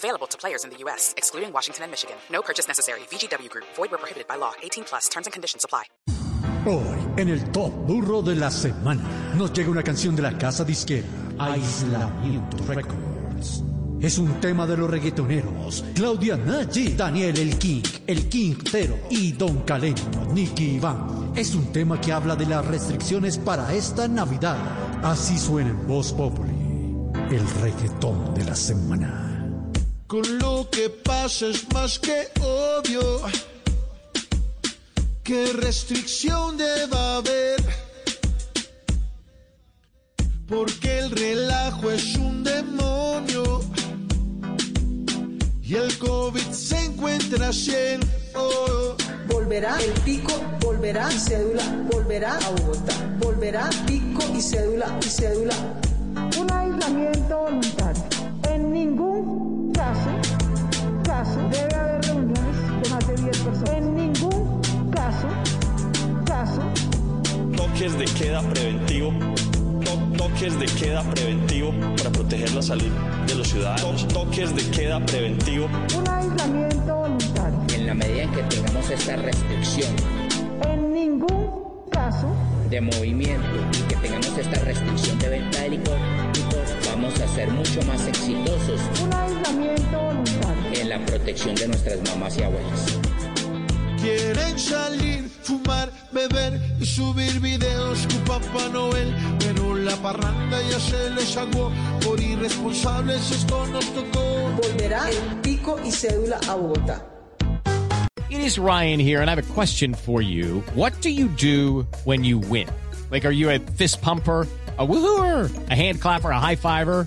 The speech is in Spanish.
Available to players in the U.S., excluding Washington and Michigan. No purchase necessary. VGW Group. Void where prohibited by law. 18 plus. Terms and conditions apply. Hoy, en el Top Burro de la Semana, nos llega una canción de la casa disquera Aislamiento Records. Es un tema de los reggaetoneros Claudia Nagy, Daniel El King, El Quintero y Don Caleño, Nicky Iván. Es un tema que habla de las restricciones para esta Navidad. Así suena en Voz Populi, el reggaetón de la semana. Con lo que pasa es más que obvio qué restricción deba haber. Porque el relajo es un demonio y el COVID se encuentra cien. Oh, Volverá el pico, volverá cédula, volverá a Bogotá, volverá pico y cédula y cédula. un aislamiento toques de queda preventivo, to- toques de queda preventivo para proteger la salud de los ciudadanos, to- toques de queda preventivo, un aislamiento voluntario. en la medida en que tengamos esta restricción En ningún caso, de movimiento y que tengamos esta restricción de venta de licor, licor, vamos a ser mucho más exitosos un aislamiento voluntario. en la protección de nuestras mamás y abuelas. quieren salir, fumar, beber y subir videos con Papá Noel, pero la parranda ya se les aguó. Por irresponsables esto nos tocó. Volverá el pico y cédula a Bogotá. It is Ryan here, and I have a question for you. What do you do when you win? Like, are you a fist pumper? A woohooer, a hand clapper, a high fiver.